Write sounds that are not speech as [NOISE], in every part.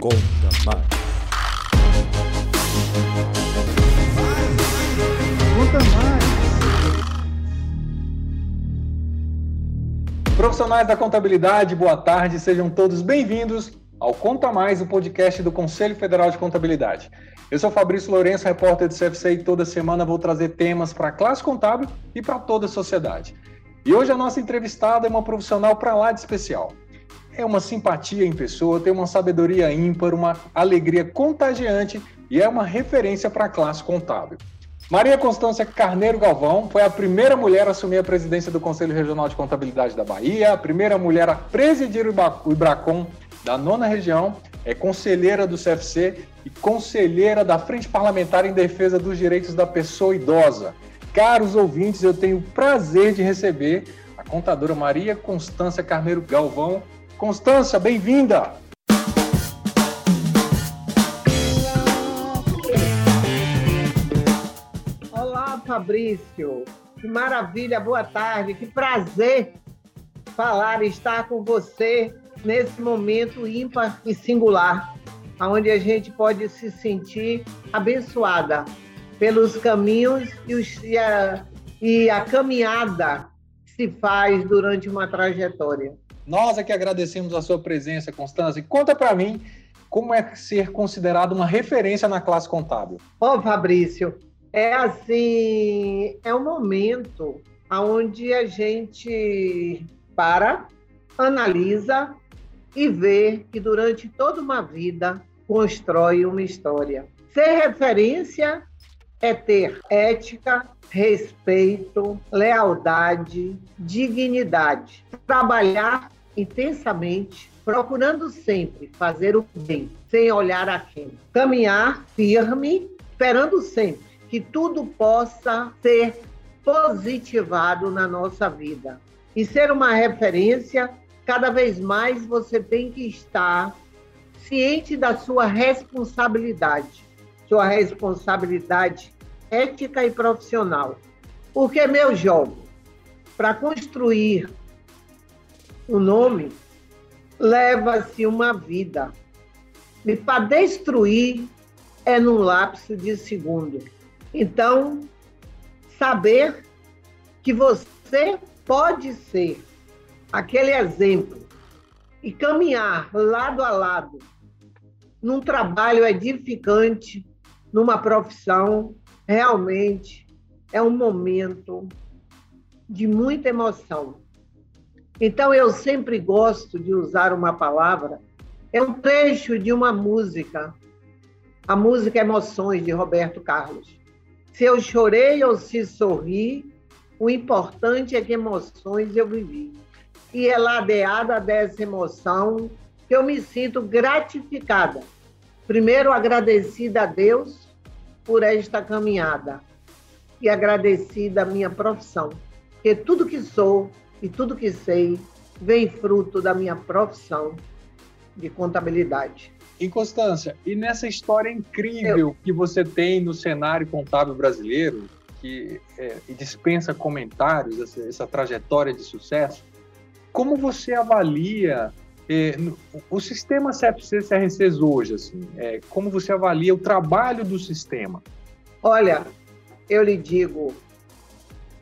Conta mais. Conta mais. Profissionais da contabilidade, boa tarde, sejam todos bem-vindos ao Conta Mais, o podcast do Conselho Federal de Contabilidade. Eu sou Fabrício Lourenço, repórter do CFC, e toda semana vou trazer temas para a classe contábil e para toda a sociedade. E hoje a nossa entrevistada é uma profissional para lá de especial. É uma simpatia em pessoa, tem uma sabedoria ímpar, uma alegria contagiante e é uma referência para a classe contábil. Maria Constância Carneiro Galvão foi a primeira mulher a assumir a presidência do Conselho Regional de Contabilidade da Bahia, a primeira mulher a presidir o IBRACON da nona região, é conselheira do CFC e conselheira da Frente Parlamentar em Defesa dos Direitos da Pessoa Idosa. Caros ouvintes, eu tenho o prazer de receber a contadora Maria Constância Carneiro Galvão. Constância, bem-vinda! Olá, Fabrício. Que maravilha, boa tarde. Que prazer falar e estar com você nesse momento ímpar e singular, onde a gente pode se sentir abençoada pelos caminhos e, os, e, a, e a caminhada que se faz durante uma trajetória. Nós é que agradecemos a sua presença, Constância. Conta para mim como é ser considerado uma referência na classe contábil. Ô, Fabrício, é assim, é um momento onde a gente para, analisa e vê que durante toda uma vida constrói uma história. Ser referência é ter ética, respeito, lealdade, dignidade. Trabalhar intensamente, procurando sempre fazer o bem, sem olhar a quem. Caminhar firme, esperando sempre que tudo possa ser positivado na nossa vida. E ser uma referência, cada vez mais você tem que estar ciente da sua responsabilidade sua responsabilidade ética e profissional. Porque, meu jovem, para construir um nome, leva-se uma vida. E para destruir é num lapso de segundo. Então, saber que você pode ser aquele exemplo e caminhar lado a lado num trabalho edificante numa profissão, realmente é um momento de muita emoção. Então, eu sempre gosto de usar uma palavra, é um trecho de uma música, a música Emoções, de Roberto Carlos. Se eu chorei ou se sorri, o importante é que emoções eu vivi. E é ladeada dessa emoção que eu me sinto gratificada Primeiro, agradecida a Deus por esta caminhada e agradecida a minha profissão, porque tudo que sou e tudo que sei vem fruto da minha profissão de contabilidade. Em Constância, e nessa história incrível Eu... que você tem no cenário contábil brasileiro, que é, dispensa comentários, essa, essa trajetória de sucesso, como você avalia é, o sistema CFC CRCs hoje, assim, é, como você avalia o trabalho do sistema? Olha, eu lhe digo,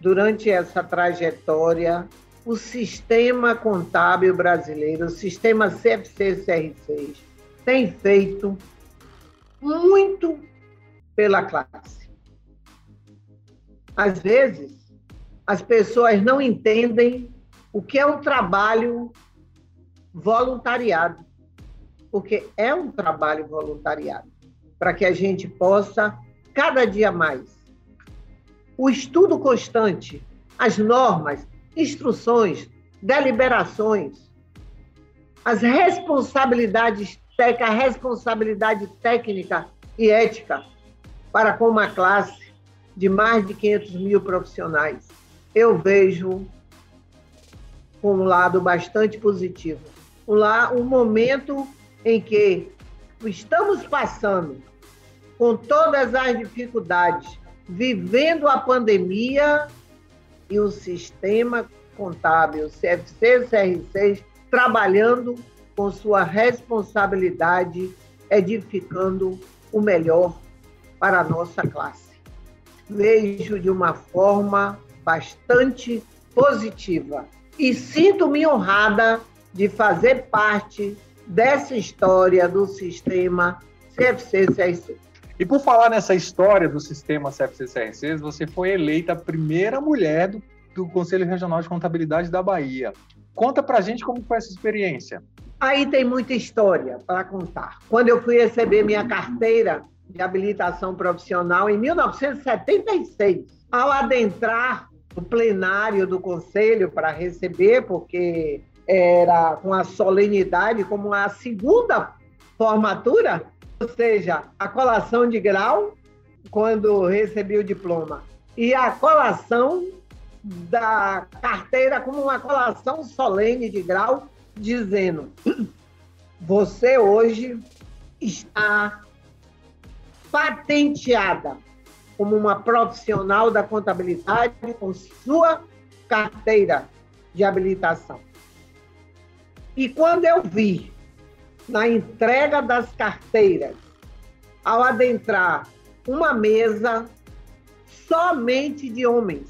durante essa trajetória, o sistema contábil brasileiro, o sistema CFC CR6, tem feito muito pela classe. Às vezes, as pessoas não entendem o que é um trabalho voluntariado, porque é um trabalho voluntariado, para que a gente possa, cada dia mais, o estudo constante, as normas, instruções, deliberações, as responsabilidades, a responsabilidade técnica e ética para com uma classe de mais de 500 mil profissionais. Eu vejo um lado bastante positivo lá um momento em que estamos passando com todas as dificuldades, vivendo a pandemia e o sistema contábil CFC CR6 trabalhando com sua responsabilidade edificando o melhor para a nossa classe. Vejo de uma forma bastante positiva e sinto-me honrada de fazer parte dessa história do sistema CFC-CRC. E por falar nessa história do sistema CFC-CRC, você foi eleita a primeira mulher do, do Conselho Regional de Contabilidade da Bahia. Conta pra gente como foi essa experiência. Aí tem muita história para contar. Quando eu fui receber minha carteira de habilitação profissional em 1976, ao adentrar o plenário do conselho para receber, porque era com a solenidade como a segunda formatura, ou seja, a colação de grau quando recebi o diploma e a colação da carteira como uma colação solene de grau, dizendo: você hoje está patenteada como uma profissional da contabilidade com sua carteira de habilitação. E quando eu vi na entrega das carteiras, ao adentrar uma mesa somente de homens,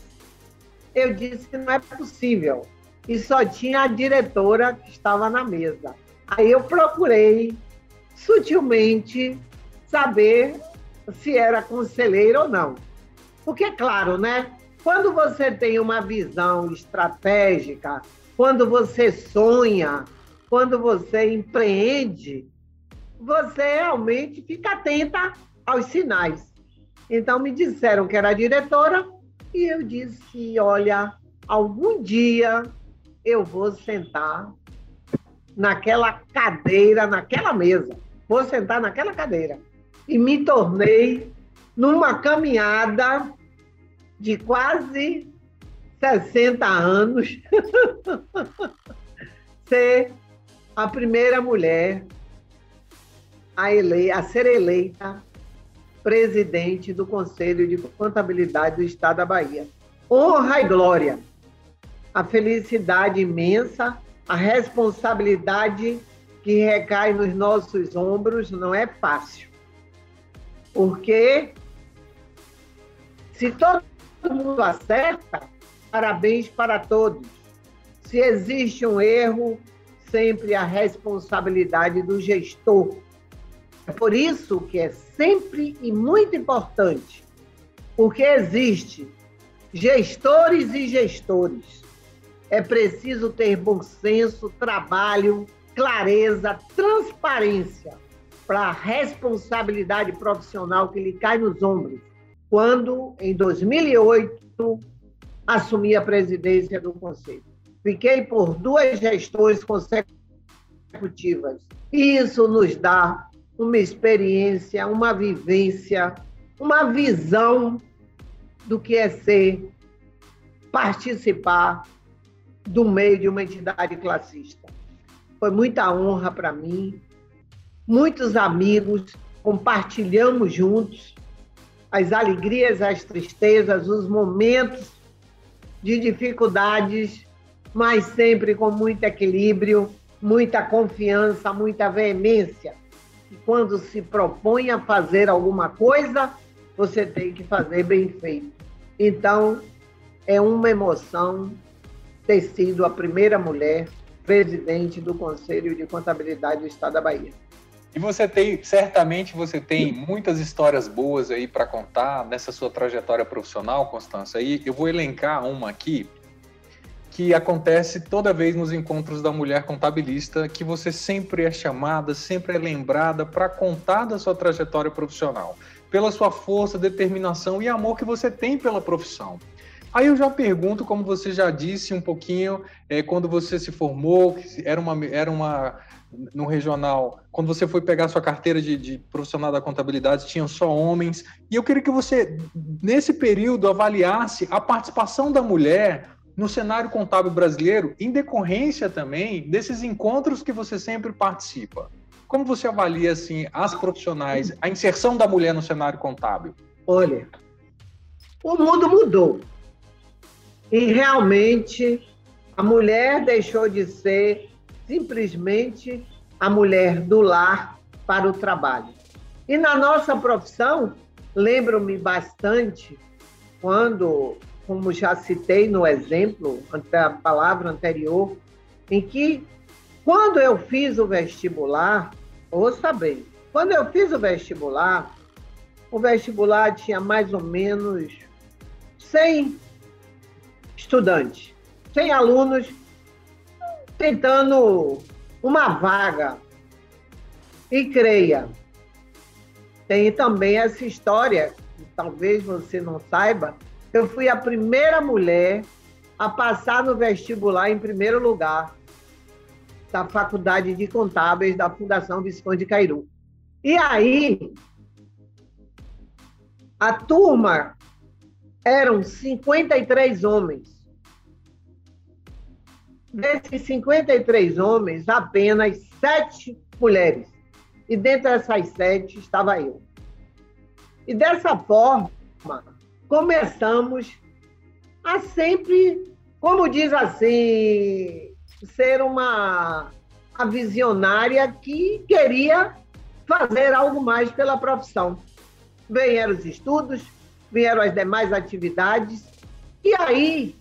eu disse que não é possível. E só tinha a diretora que estava na mesa. Aí eu procurei sutilmente saber se era conselheiro ou não. Porque, é claro, né? Quando você tem uma visão estratégica, quando você sonha, quando você empreende, você realmente fica atenta aos sinais. Então, me disseram que era diretora e eu disse: olha, algum dia eu vou sentar naquela cadeira, naquela mesa. Vou sentar naquela cadeira e me tornei numa caminhada de quase 60 anos [LAUGHS] ser a primeira mulher a, ele, a ser eleita presidente do Conselho de Contabilidade do Estado da Bahia. Honra e glória, a felicidade imensa, a responsabilidade que recai nos nossos ombros não é fácil. Porque se todo mundo acerta, parabéns para todos. Se existe um erro, sempre a responsabilidade do gestor. É por isso que é sempre e muito importante, porque existe gestores e gestores. É preciso ter bom senso, trabalho, clareza, transparência para a responsabilidade profissional que lhe cai nos ombros, quando, em 2008, assumi a presidência do Conselho. Fiquei por duas gestões consecutivas. E isso nos dá uma experiência, uma vivência, uma visão do que é ser, participar do meio de uma entidade classista. Foi muita honra para mim, muitos amigos, compartilhamos juntos as alegrias, as tristezas, os momentos de dificuldades, mas sempre com muito equilíbrio, muita confiança, muita veemência. E quando se propõe a fazer alguma coisa, você tem que fazer bem feito. Então, é uma emoção ter sido a primeira mulher presidente do Conselho de Contabilidade do Estado da Bahia. E você tem, certamente você tem muitas histórias boas aí para contar nessa sua trajetória profissional, Constança. E eu vou elencar uma aqui que acontece toda vez nos encontros da mulher contabilista, que você sempre é chamada, sempre é lembrada para contar da sua trajetória profissional, pela sua força, determinação e amor que você tem pela profissão. Aí eu já pergunto, como você já disse um pouquinho, é, quando você se formou, era uma, era uma no regional, quando você foi pegar sua carteira de, de, profissional da contabilidade, tinham só homens. E eu queria que você, nesse período, avaliasse a participação da mulher no cenário contábil brasileiro, em decorrência também desses encontros que você sempre participa. Como você avalia assim as profissionais, a inserção da mulher no cenário contábil? Olha, o mundo mudou. E realmente a mulher deixou de ser simplesmente a mulher do lar, para o trabalho. E na nossa profissão, lembro-me bastante quando, como já citei no exemplo, a palavra anterior, em que quando eu fiz o vestibular, ouça bem, quando eu fiz o vestibular, o vestibular tinha mais ou menos 100 estudantes, 100 alunos tentando uma vaga. E creia, tem também essa história, que talvez você não saiba, eu fui a primeira mulher a passar no vestibular em primeiro lugar da Faculdade de Contábeis da Fundação Visconde Cairu. E aí, a turma eram 53 homens. Desses 53 homens, apenas sete mulheres. E dentre essas sete estava eu. E dessa forma, começamos a sempre, como diz assim, ser uma a visionária que queria fazer algo mais pela profissão. Vieram os estudos, vieram as demais atividades, e aí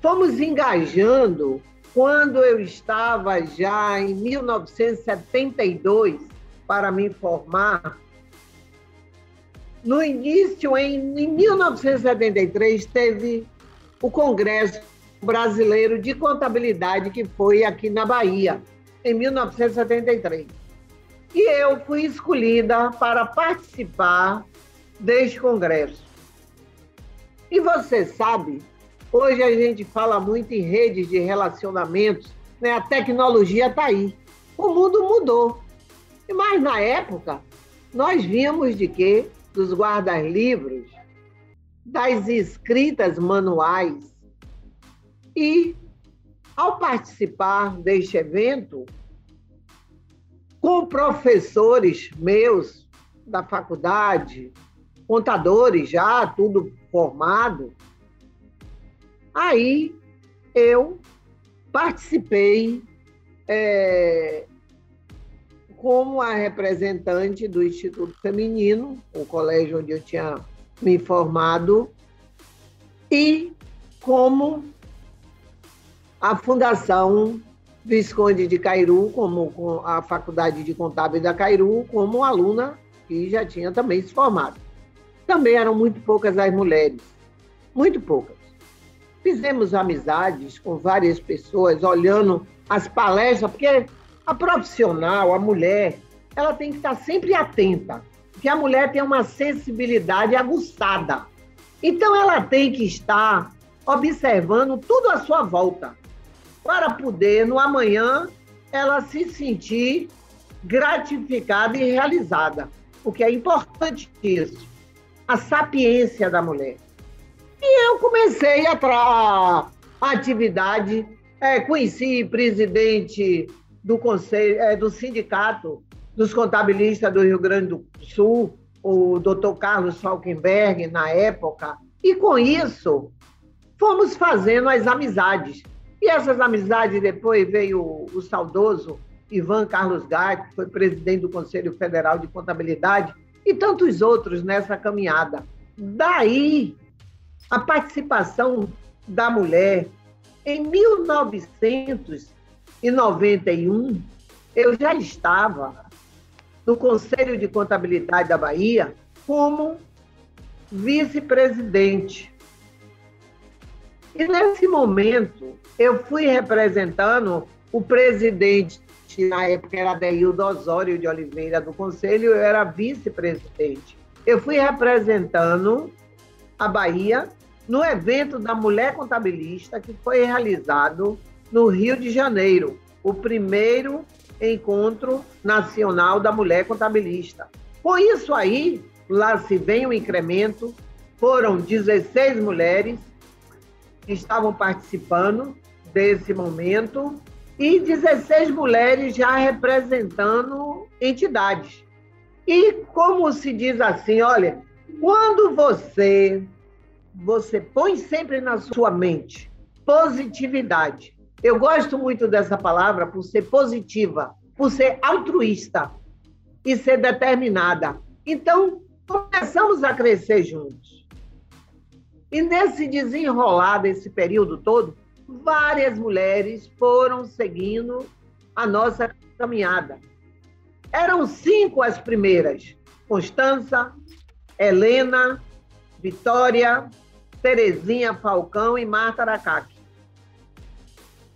fomos engajando quando eu estava já em 1972 para me formar. No início, em, em 1973, teve o Congresso Brasileiro de Contabilidade, que foi aqui na Bahia, em 1973. E eu fui escolhida para participar deste congresso. E você sabe Hoje a gente fala muito em redes de relacionamentos, né? a tecnologia está aí. O mundo mudou. Mas na época, nós vimos de quê? Dos guardas-livros, das escritas manuais. E, ao participar deste evento, com professores meus da faculdade, contadores já, tudo formado, Aí eu participei é, como a representante do Instituto Feminino, o colégio onde eu tinha me formado, e como a Fundação Visconde de Cairu, como a Faculdade de Contábil da Cairu, como aluna que já tinha também se formado. Também eram muito poucas as mulheres, muito poucas. Fizemos amizades com várias pessoas, olhando as palestras, porque a profissional, a mulher, ela tem que estar sempre atenta, porque a mulher tem uma sensibilidade aguçada. Então, ela tem que estar observando tudo à sua volta, para poder, no amanhã, ela se sentir gratificada e realizada. Porque é importante isso. A sapiência da mulher. E eu comecei a, a atividade, é, conheci presidente do conselho, é, do sindicato dos contabilistas do Rio Grande do Sul, o doutor Carlos Falkenberg, na época, e com isso fomos fazendo as amizades. E essas amizades depois veio o, o saudoso Ivan Carlos Gai, que foi presidente do Conselho Federal de Contabilidade, e tantos outros nessa caminhada. Daí a participação da mulher. Em 1991, eu já estava no Conselho de Contabilidade da Bahia como vice-presidente. E nesse momento, eu fui representando o presidente, na época era Deildo Osório de Oliveira do Conselho, eu era vice-presidente. Eu fui representando a Bahia no evento da Mulher Contabilista, que foi realizado no Rio de Janeiro, o primeiro encontro nacional da Mulher Contabilista. Com isso aí, lá se vem um incremento, foram 16 mulheres que estavam participando desse momento e 16 mulheres já representando entidades. E como se diz assim, olha, quando você você põe sempre na sua mente positividade. Eu gosto muito dessa palavra por ser positiva, por ser altruísta. e ser determinada. Então, começamos a crescer juntos. E nesse desenrolar desse período todo, várias mulheres foram seguindo a nossa caminhada. Eram cinco as primeiras: Constança, Helena, Vitória, Terezinha Falcão e Marta Aracaque.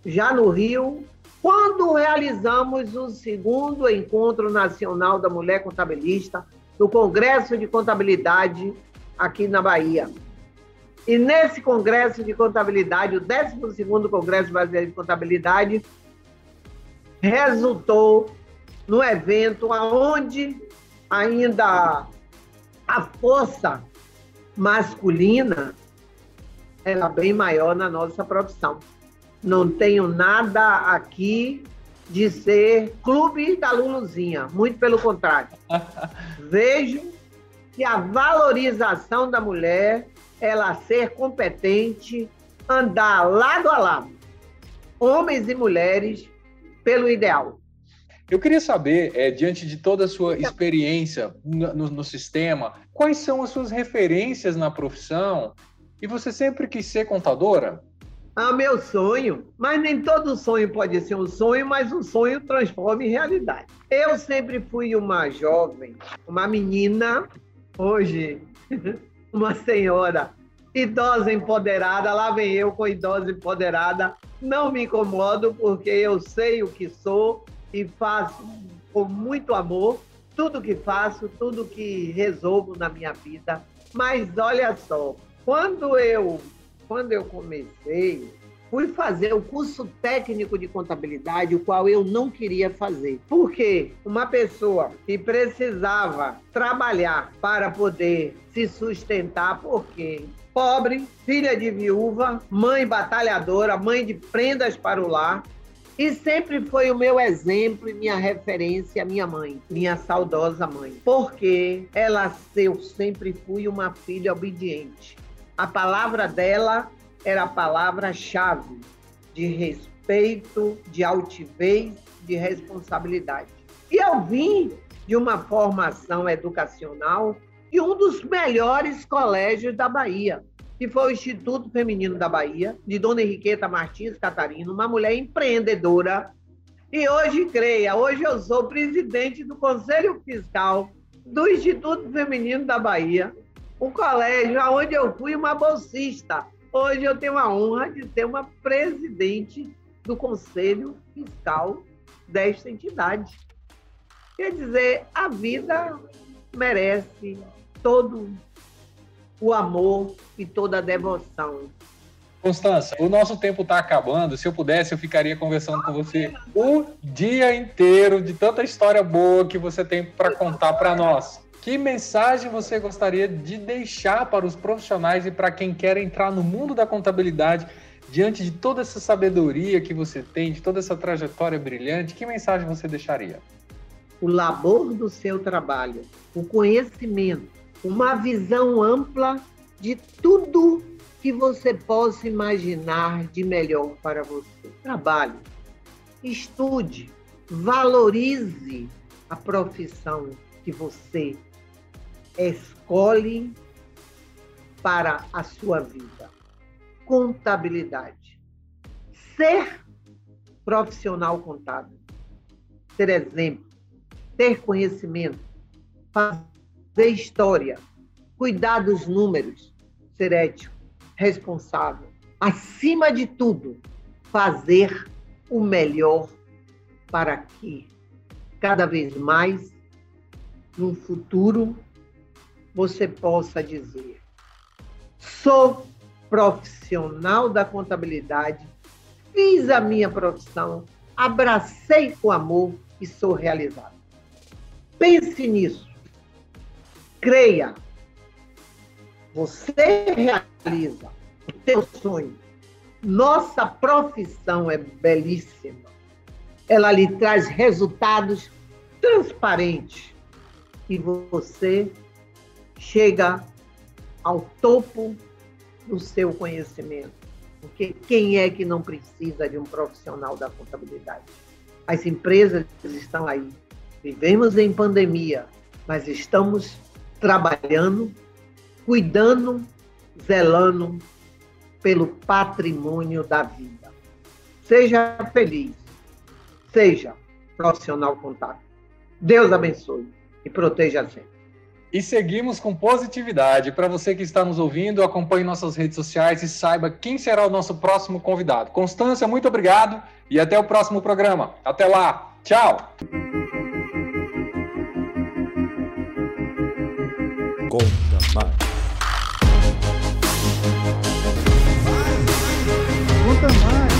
Já no Rio, quando realizamos o segundo Encontro Nacional da Mulher Contabilista, no Congresso de Contabilidade aqui na Bahia. E nesse Congresso de Contabilidade, o 12º Congresso Brasileiro de Contabilidade, resultou no evento onde ainda a força masculina era bem maior na nossa profissão. Não tenho nada aqui de ser clube da Luluzinha, muito pelo contrário. [LAUGHS] Vejo que a valorização da mulher, ela ser competente, andar lado a lado, homens e mulheres, pelo ideal. Eu queria saber, é, diante de toda a sua experiência no, no, no, sistema, quais são as suas referências na profissão? E você sempre quis ser contadora? Ah, meu sonho. Mas nem todo sonho pode ser um sonho, mas um sonho transforma em realidade. Eu sempre fui uma jovem, uma menina, hoje, [LAUGHS] uma senhora idosa empoderada. Lá vem eu com idosa empoderada. Não me incomodo, porque eu sei o que sou e faço com muito amor tudo que faço, tudo que resolvo na minha vida. Mas olha só, quando eu quando eu comecei, fui fazer o curso técnico de contabilidade, o qual eu não queria fazer. Por quê? Uma pessoa que precisava trabalhar para poder se sustentar, porque pobre, filha de viúva, mãe batalhadora, mãe de prendas para o lar, e sempre foi o meu exemplo e minha referência, minha mãe, minha saudosa mãe. Porque ela, eu sempre fui uma filha obediente. A palavra dela era a palavra-chave de respeito, de altivez, de responsabilidade. E eu vim de uma formação educacional de um dos melhores colégios da Bahia que foi o Instituto Feminino da Bahia, de Dona Henriqueta Martins Catarino, uma mulher empreendedora. E hoje, creia, hoje eu sou presidente do Conselho Fiscal do Instituto Feminino da Bahia, um colégio onde eu fui uma bolsista. Hoje eu tenho a honra de ser uma presidente do Conselho Fiscal desta entidade. Quer dizer, a vida merece todo o amor e toda a devoção. Constança, o nosso tempo está acabando. Se eu pudesse, eu ficaria conversando com você o dia inteiro de tanta história boa que você tem para contar para nós. Que mensagem você gostaria de deixar para os profissionais e para quem quer entrar no mundo da contabilidade diante de toda essa sabedoria que você tem, de toda essa trajetória brilhante? Que mensagem você deixaria? O labor do seu trabalho, o conhecimento, uma visão ampla de tudo que você possa imaginar de melhor para você. Trabalhe, estude, valorize a profissão que você escolhe para a sua vida. Contabilidade. Ser profissional contábil. Ter exemplo, ter conhecimento, fazer história, cuidar dos números, ser ético, responsável. Acima de tudo, fazer o melhor para que cada vez mais no futuro você possa dizer: sou profissional da contabilidade, fiz a minha profissão, abracei com amor e sou realizado. Pense nisso creia. Você realiza o teu sonho. Nossa profissão é belíssima. Ela lhe traz resultados transparentes e você chega ao topo do seu conhecimento. Porque quem é que não precisa de um profissional da contabilidade? As empresas estão aí Vivemos em pandemia, mas estamos trabalhando, cuidando, zelando pelo patrimônio da vida. Seja feliz, seja profissional contábil. Deus abençoe e proteja sempre. E seguimos com positividade. Para você que está nos ouvindo, acompanhe nossas redes sociais e saiba quem será o nosso próximo convidado. Constância, muito obrigado e até o próximo programa. Até lá. Tchau. Conta mais. Conta mais.